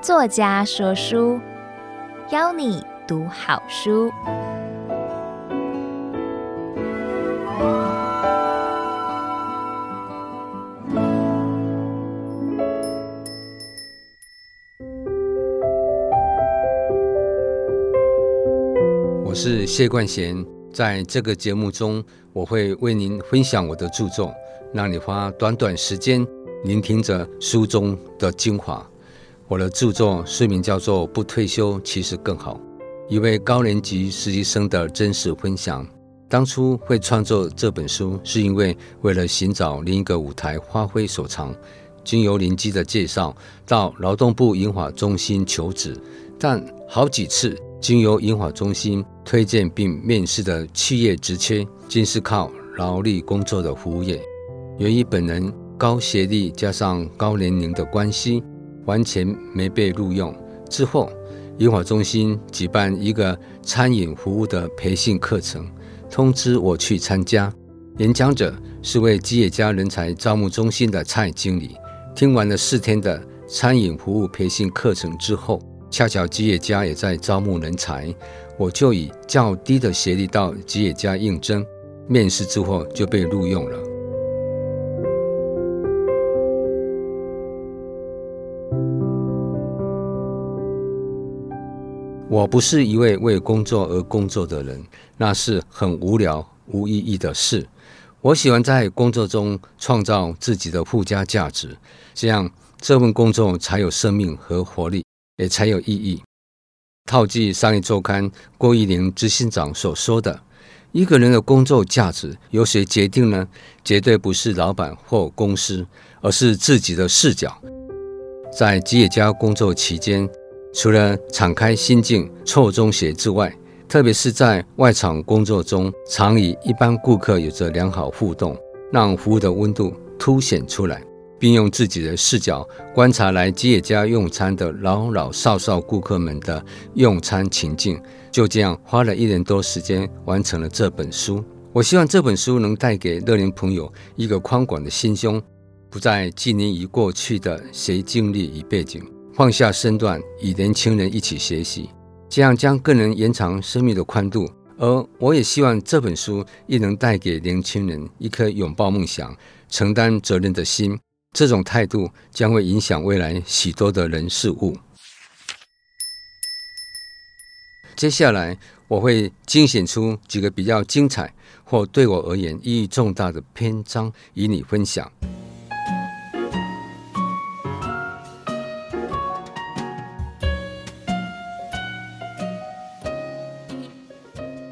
作家说书，邀你读好书。我是谢冠贤，在这个节目中，我会为您分享我的著作，让你花短短时间聆听着书中的精华。我的著作书名叫做《不退休其实更好》，一位高年级实习生的真实分享。当初会创作这本书，是因为为了寻找另一个舞台发挥所长。经由邻居的介绍，到劳动部银发中心求职，但好几次经由银发中心推荐并面试的企业职缺，均是靠劳力工作的服务业。由于本人高学历加上高年龄的关系。完全没被录用。之后，银发中心举办一个餐饮服务的培训课程，通知我去参加。演讲者是位吉野家人才招募中心的蔡经理。听完了四天的餐饮服务培训课程之后，恰巧吉野家也在招募人才，我就以较低的学历到吉野家应征。面试之后就被录用了。我不是一位为工作而工作的人，那是很无聊、无意义的事。我喜欢在工作中创造自己的附加价值，这样这份工作才有生命和活力，也才有意义。套句商业周刊郭玉玲执行长所说的：“一个人的工作价值由谁决定呢？绝对不是老板或公司，而是自己的视角。”在吉野家工作期间。除了敞开心境、错中学之外，特别是在外场工作中，常与一般顾客有着良好互动，让服务的温度凸显出来，并用自己的视角观察来吉野家用餐的老老少少顾客们的用餐情境，就这样花了一年多时间完成了这本书。我希望这本书能带给乐龄朋友一个宽广的心胸，不再拘泥于过去的学经历与背景。放下身段，与年轻人一起学习，这样将更能延长生命的宽度。而我也希望这本书亦能带给年轻人一颗拥抱梦想、承担责任的心。这种态度将会影响未来许多的人事物。接下来，我会精选出几个比较精彩或对我而言意义重大的篇章与你分享。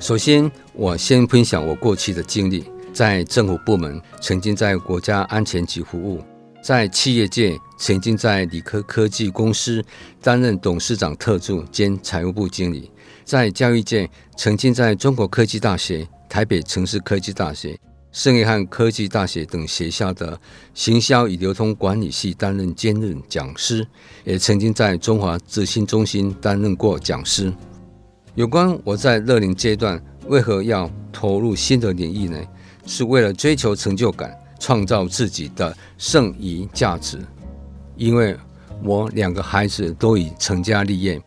首先，我先分享我过去的经历。在政府部门，曾经在国家安全局服务；在企业界，曾经在理科科技公司担任董事长特助兼财务部经理；在教育界，曾经在中国科技大学、台北城市科技大学、圣约翰科技大学等学校的行销与流通管理系担任兼任讲师，也曾经在中华资讯中心担任过讲师。有关我在乐龄阶段为何要投入新的领域呢？是为了追求成就感，创造自己的剩余价值。因为我两个孩子都已成家立业，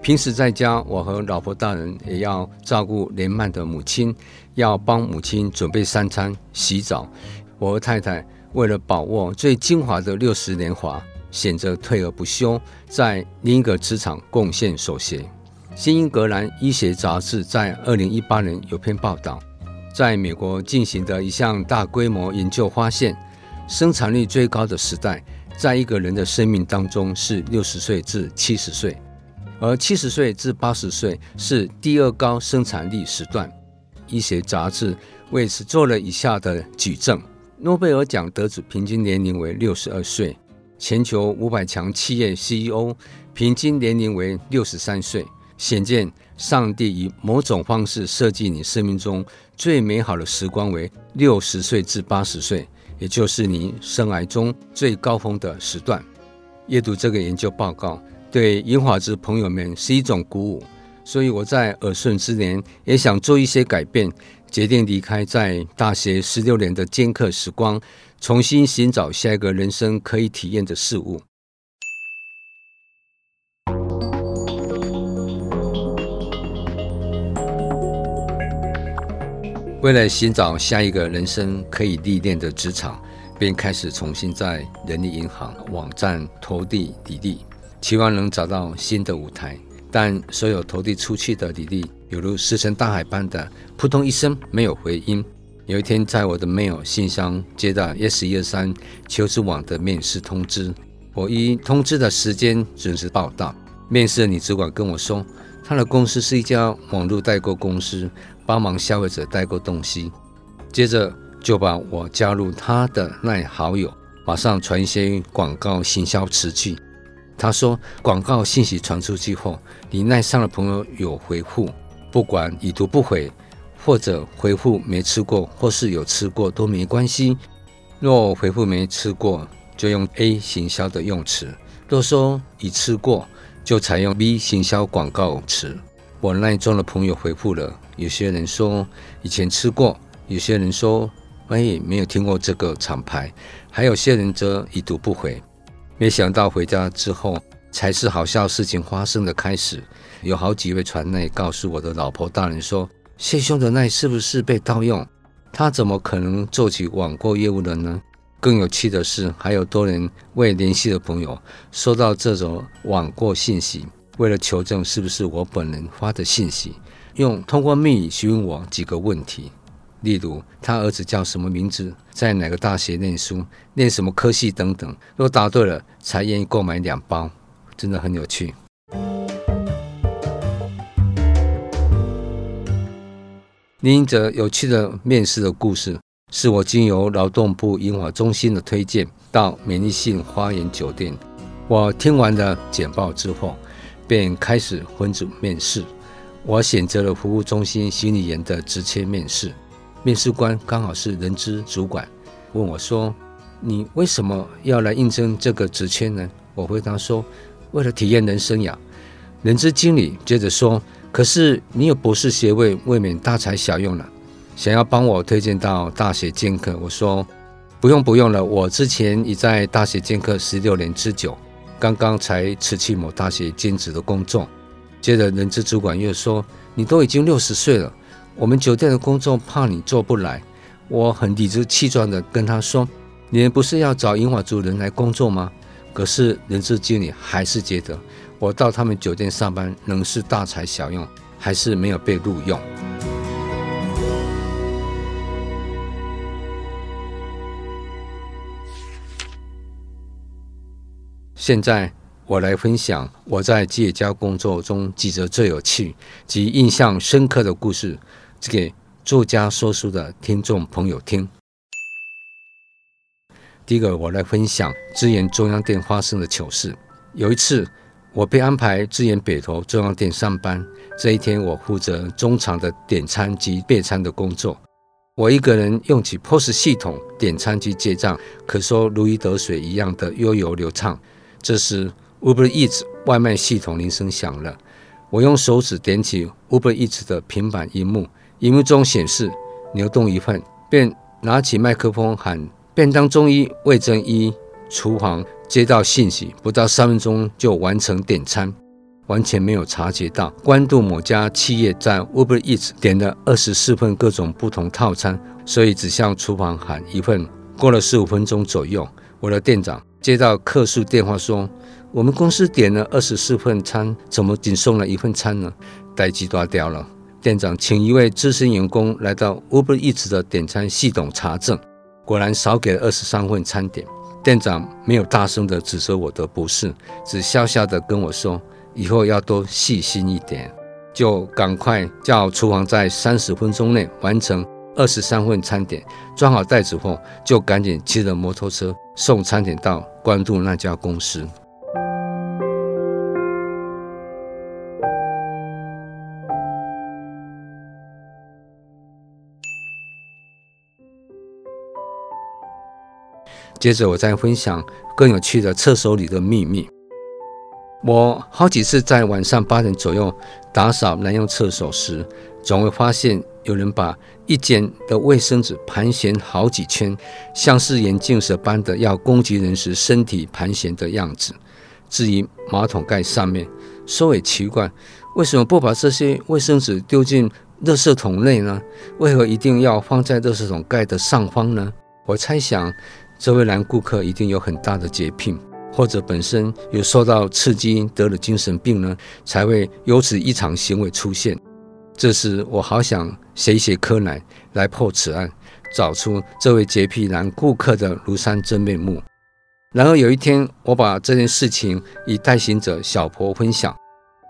平时在家，我和老婆大人也要照顾年迈的母亲，要帮母亲准备三餐、洗澡。我和太太为了把握最精华的六十年华，选择退而不休，在另一个职场贡献所学。《新英格兰医学杂志》在二零一八年有篇报道，在美国进行的一项大规模研究发现，生产率最高的时代，在一个人的生命当中是六十岁至七十岁，而七十岁至八十岁是第二高生产力时段。医学杂志为此做了以下的举证：诺贝尔奖得主平均年龄为六十二岁，全球五百强企业 CEO 平均年龄为六十三岁。显见，上帝以某种方式设计你生命中最美好的时光为六十岁至八十岁，也就是你生涯中最高峰的时段。阅读这个研究报告，对英华之朋友们是一种鼓舞。所以我在耳顺之年也想做一些改变，决定离开在大学十六年的兼课时光，重新寻找下一个人生可以体验的事物。为了寻找下一个人生可以历练的职场，便开始重新在人力银行网站投递履历，期望能找到新的舞台。但所有投递出去的履历，犹如石沉大海般的扑通一声没有回音。有一天，在我的 mail 信箱接到 yes123 求职网的面试通知，我依通知的时间准时报到。面试的女主管跟我说，他的公司是一家网络代购公司，帮忙消费者代购东西。接着就把我加入他的赖好友，马上传一些广告行销词句。他说：“广告信息传出去后，你赖上的朋友有回复，不管已读不回，或者回复没吃过，或是有吃过都没关系。若回复没吃过，就用 A 行销的用词；若说已吃过，就采用 B 行销广告词。我赖中的朋友回复了，有些人说以前吃过，有些人说哎没有听过这个厂牌，还有些人则已读不回。”没想到回家之后，才是好笑事情发生的开始。有好几位传内告诉我的老婆大人说：“谢兄的赖是不是被盗用？他怎么可能做起网购业务了呢？”更有趣的是，还有多年未联系的朋友收到这种网购信息，为了求证是不是我本人发的信息，用通过密语询问我几个问题。例如，他儿子叫什么名字，在哪个大学念书，念什么科系等等。若答对了，才愿意购买两包，真的很有趣。另一则有趣的面试的故事，是我经由劳动部银发中心的推荐，到美丽信花园酒店。我听完了简报之后，便开始分组面试。我选择了服务中心心理员的职缺面试。面试官刚好是人资主管，问我说：“你为什么要来应征这个职缺呢？”我回答说：“为了体验人生呀。”人资经理接着说：“可是你有博士学位，未免大材小用了，想要帮我推荐到大学兼课。”我说：“不用不用了，我之前已在大学兼课十六年之久，刚刚才辞去某大学兼职的工作。”接着人资主管又说：“你都已经六十岁了。”我们酒店的工作怕你做不来，我很理直气壮地跟他说：“你们不是要找银发族人来工作吗？”可是人事经理还是觉得我到他们酒店上班仍是大材小用，还是没有被录用。现在我来分享我在企业家工作中几则最有趣及印象深刻的故事。给作家说书的听众朋友听。第一个，我来分享支援中央店发生的糗事。有一次，我被安排支援北投中央店上班。这一天，我负责中场的点餐及备餐的工作。我一个人用起 POS 系统点餐及结账，可说如鱼得水一样的悠游流畅。这时，Uber Eats 外卖系统铃声响了，我用手指点起 Uber Eats 的平板荧幕。荧幕中显示牛动一份，便拿起麦克风喊便当中医魏正一。厨房接到信息，不到三分钟就完成点餐，完全没有察觉到关渡某家企业在 Uber Eats 点了二十四份各种不同套餐，所以只向厨房喊一份。过了十五分钟左右，我的店长接到客诉电话说：“我们公司点了二十四份餐，怎么仅送了一份餐呢？”待机断掉了。店长请一位资深员工来到 Uber Eats 的点餐系统查证，果然少给了二十三份餐点。店长没有大声的指责我的不是，只笑笑的跟我说：“以后要多细心一点。”就赶快叫厨房在三十分钟内完成二十三份餐点，装好袋子后，就赶紧骑着摩托车送餐点到关渡那家公司。接着，我再分享更有趣的厕所里的秘密。我好几次在晚上八点左右打扫男用厕所时，总会发现有人把一间的卫生纸盘旋好几圈，像是眼镜蛇般的要攻击人时身体盘旋的样子。至于马桶盖上面，说也奇怪，为什么不把这些卫生纸丢进垃圾桶内呢？为何一定要放在垃圾桶盖的上方呢？我猜想，这位男顾客一定有很大的洁癖，或者本身有受到刺激得了精神病呢，才会有此异常行为出现。这时，我好想写写柯南来破此案，找出这位洁癖男顾客的庐山真面目。然而有一天，我把这件事情与代行者小婆分享，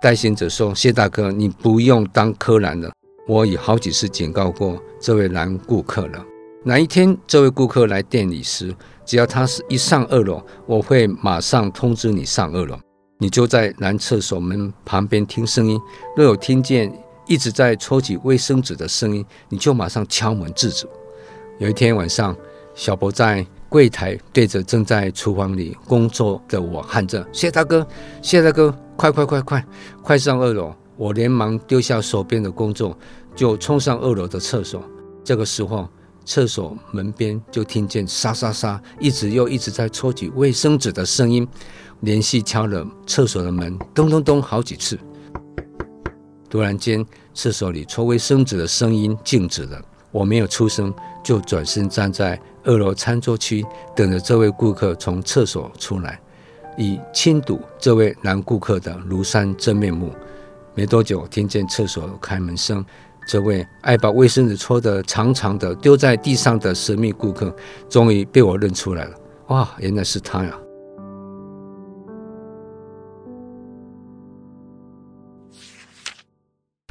代行者说：“谢大哥，你不用当柯南了，我已好几次警告过这位男顾客了。哪一天这位顾客来店里时，只要他是一上二楼，我会马上通知你上二楼，你就在男厕所门旁边听声音，若有听见。”一直在抽取卫生纸的声音，你就马上敲门制止。有一天晚上，小博在柜台对着正在厨房里工作的我喊着：“谢大哥，谢大哥，快快快快快上二楼！”我连忙丢下手边的工作，就冲上二楼的厕所。这个时候，厕所门边就听见沙沙沙，一直又一直在抽取卫生纸的声音，连续敲了厕所的门，咚咚咚好几次。突然间，厕所里抽卫生纸的声音静止了。我没有出声，就转身站在二楼餐桌区，等着这位顾客从厕所出来，以亲睹这位男顾客的庐山真面目。没多久，听见厕所开门声，这位爱把卫生纸抽得长长的丢在地上的神秘顾客，终于被我认出来了。哇，原来是他呀！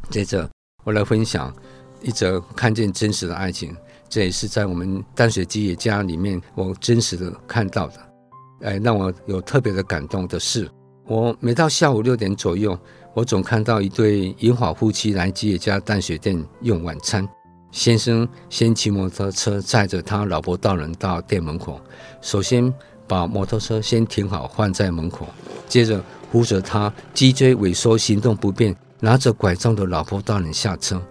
接着，我来分享一则看见真实的爱情，这也是在我们淡水吉野家里面我真实的看到的。哎，让我有特别的感动的是，我每到下午六点左右，我总看到一对银发夫妻来吉野家淡水店用晚餐。先生先骑摩托车载着他老婆大人到店门口，首先把摩托车先停好放在门口，接着扶着他脊椎萎缩、行动不便。拿着拐杖的老婆大人下车，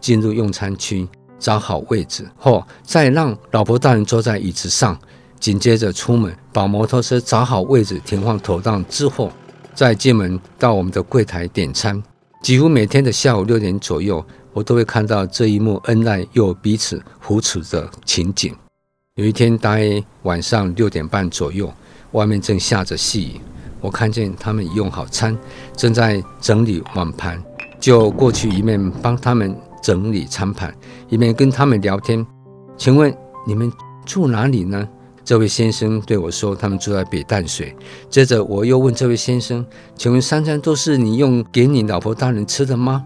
进入用餐区，找好位置后，再让老婆大人坐在椅子上。紧接着出门，把摩托车找好位置，停放妥当之后，再进门到我们的柜台点餐。几乎每天的下午六点左右，我都会看到这一幕恩爱又彼此扶持的情景。有一天，大约晚上六点半左右，外面正下着细雨。我看见他们用好餐，正在整理碗盘，就过去一面帮他们整理餐盘，一面跟他们聊天。请问你们住哪里呢？这位先生对我说，他们住在北淡水。接着我又问这位先生，请问三餐都是你用给你老婆大人吃的吗？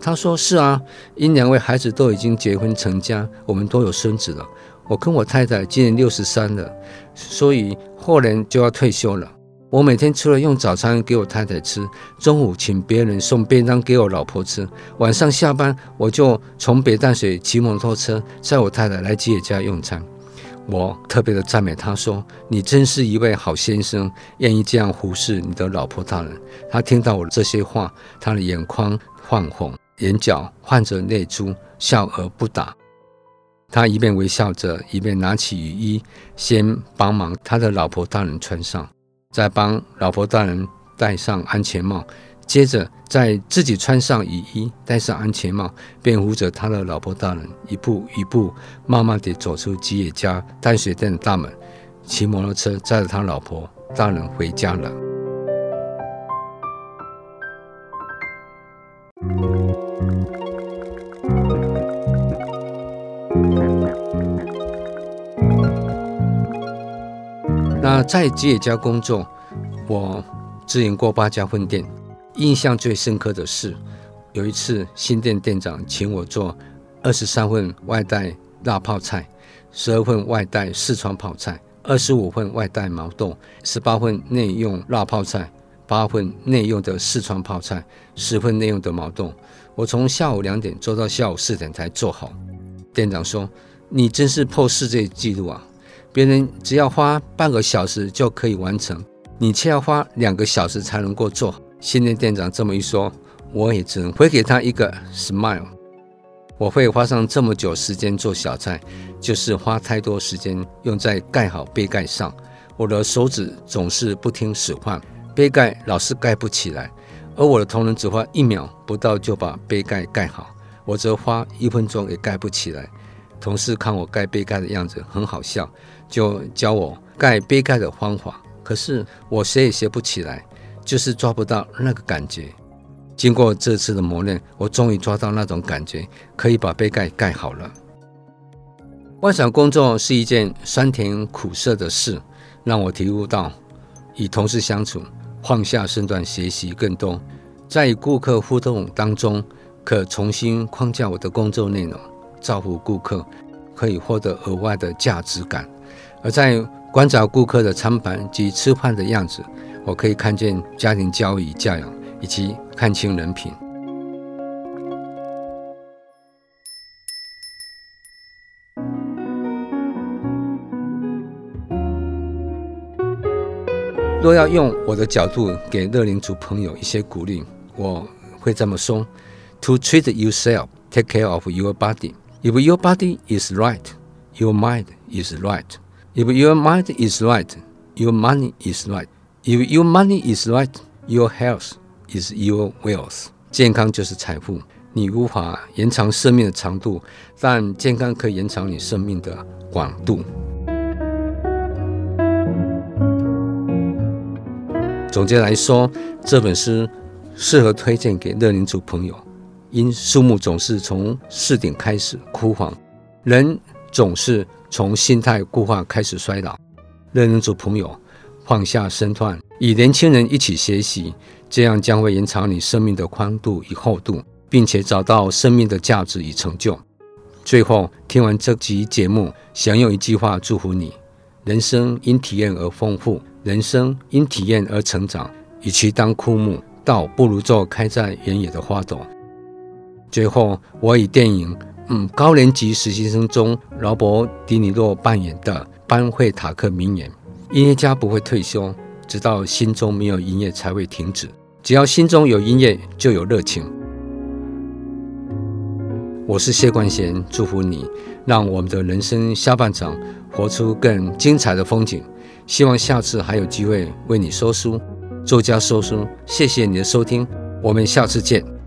他说是啊，因两位孩子都已经结婚成家，我们都有孙子了。我跟我太太今年六十三了，所以后年就要退休了。我每天除了用早餐给我太太吃，中午请别人送便当给我老婆吃，晚上下班我就从北淡水骑摩托车载我太太来吉野家用餐。我特别的赞美他说：“你真是一位好先生，愿意这样服侍你的老婆大人。”他听到我这些话，他的眼眶泛红，眼角泛着泪珠，笑而不答。他一边微笑着，一边拿起雨衣，先帮忙他的老婆大人穿上。再帮老婆大人戴上安全帽，接着再自己穿上雨衣，戴上安全帽，便扶着他的老婆大人一步一步慢慢地走出吉野家淡水店的大门，骑摩托车载着他老婆大人回家了。在吉野家工作，我自营过八家分店。印象最深刻的是，有一次新店店长请我做二十三份外带辣泡菜，十二份外带四川泡菜，二十五份外带毛豆，十八份内用辣泡菜，八份内用的四川泡菜，十份内用的毛豆。我从下午两点做到下午四点才做好。店长说：“你真是破世界纪录啊！”别人只要花半个小时就可以完成，你却要花两个小时才能够做。新店店长这么一说，我也只能回给他一个 smile。我会花上这么久时间做小菜，就是花太多时间用在盖好杯盖上。我的手指总是不听使唤，杯盖老是盖不起来，而我的同仁只花一秒不到就把杯盖盖好，我则花一分钟也盖不起来。同事看我盖杯盖的样子很好笑，就教我盖杯盖的方法。可是我学也学不起来，就是抓不到那个感觉。经过这次的磨练，我终于抓到那种感觉，可以把杯盖盖好了。外场工作是一件酸甜苦涩的事，让我体悟到与同事相处，放下身段学习更多，在与顾客互动当中，可重新框架我的工作内容，造福顾客，可以获得额外的价值感。而在观察顾客的餐盘及吃饭的样子，我可以看见家庭教育教养。以及看清人品。若要用我的角度给乐龄族朋友一些鼓励，我会这么说：To treat yourself, take care of your body. If your body is right, your mind is right. If your mind is right, your money is right. If your money is right, your health. Is your wealth？健康就是财富。你无法延长生命的长度，但健康可以延长你生命的广度。总结来说，这本书适合推荐给乐龄族朋友，因树木总是从树顶开始枯黄，人总是从心态固化开始衰老。乐龄族朋友，放下身段，与年轻人一起学习。这样将会延长你生命的宽度与厚度，并且找到生命的价值与成就。最后，听完这集节目，想用一句话祝福你：人生因体验而丰富，人生因体验而成长。与其当枯木，倒不如做开在原野的花朵。最后，我以电影《嗯高年级实习生》中劳勃·迪尼洛扮演的班惠塔克名言：音乐家不会退休，直到心中没有音乐才会停止。只要心中有音乐，就有热情。我是谢冠贤，祝福你，让我们的人生下半场活出更精彩的风景。希望下次还有机会为你说书，作家说书。谢谢你的收听，我们下次见。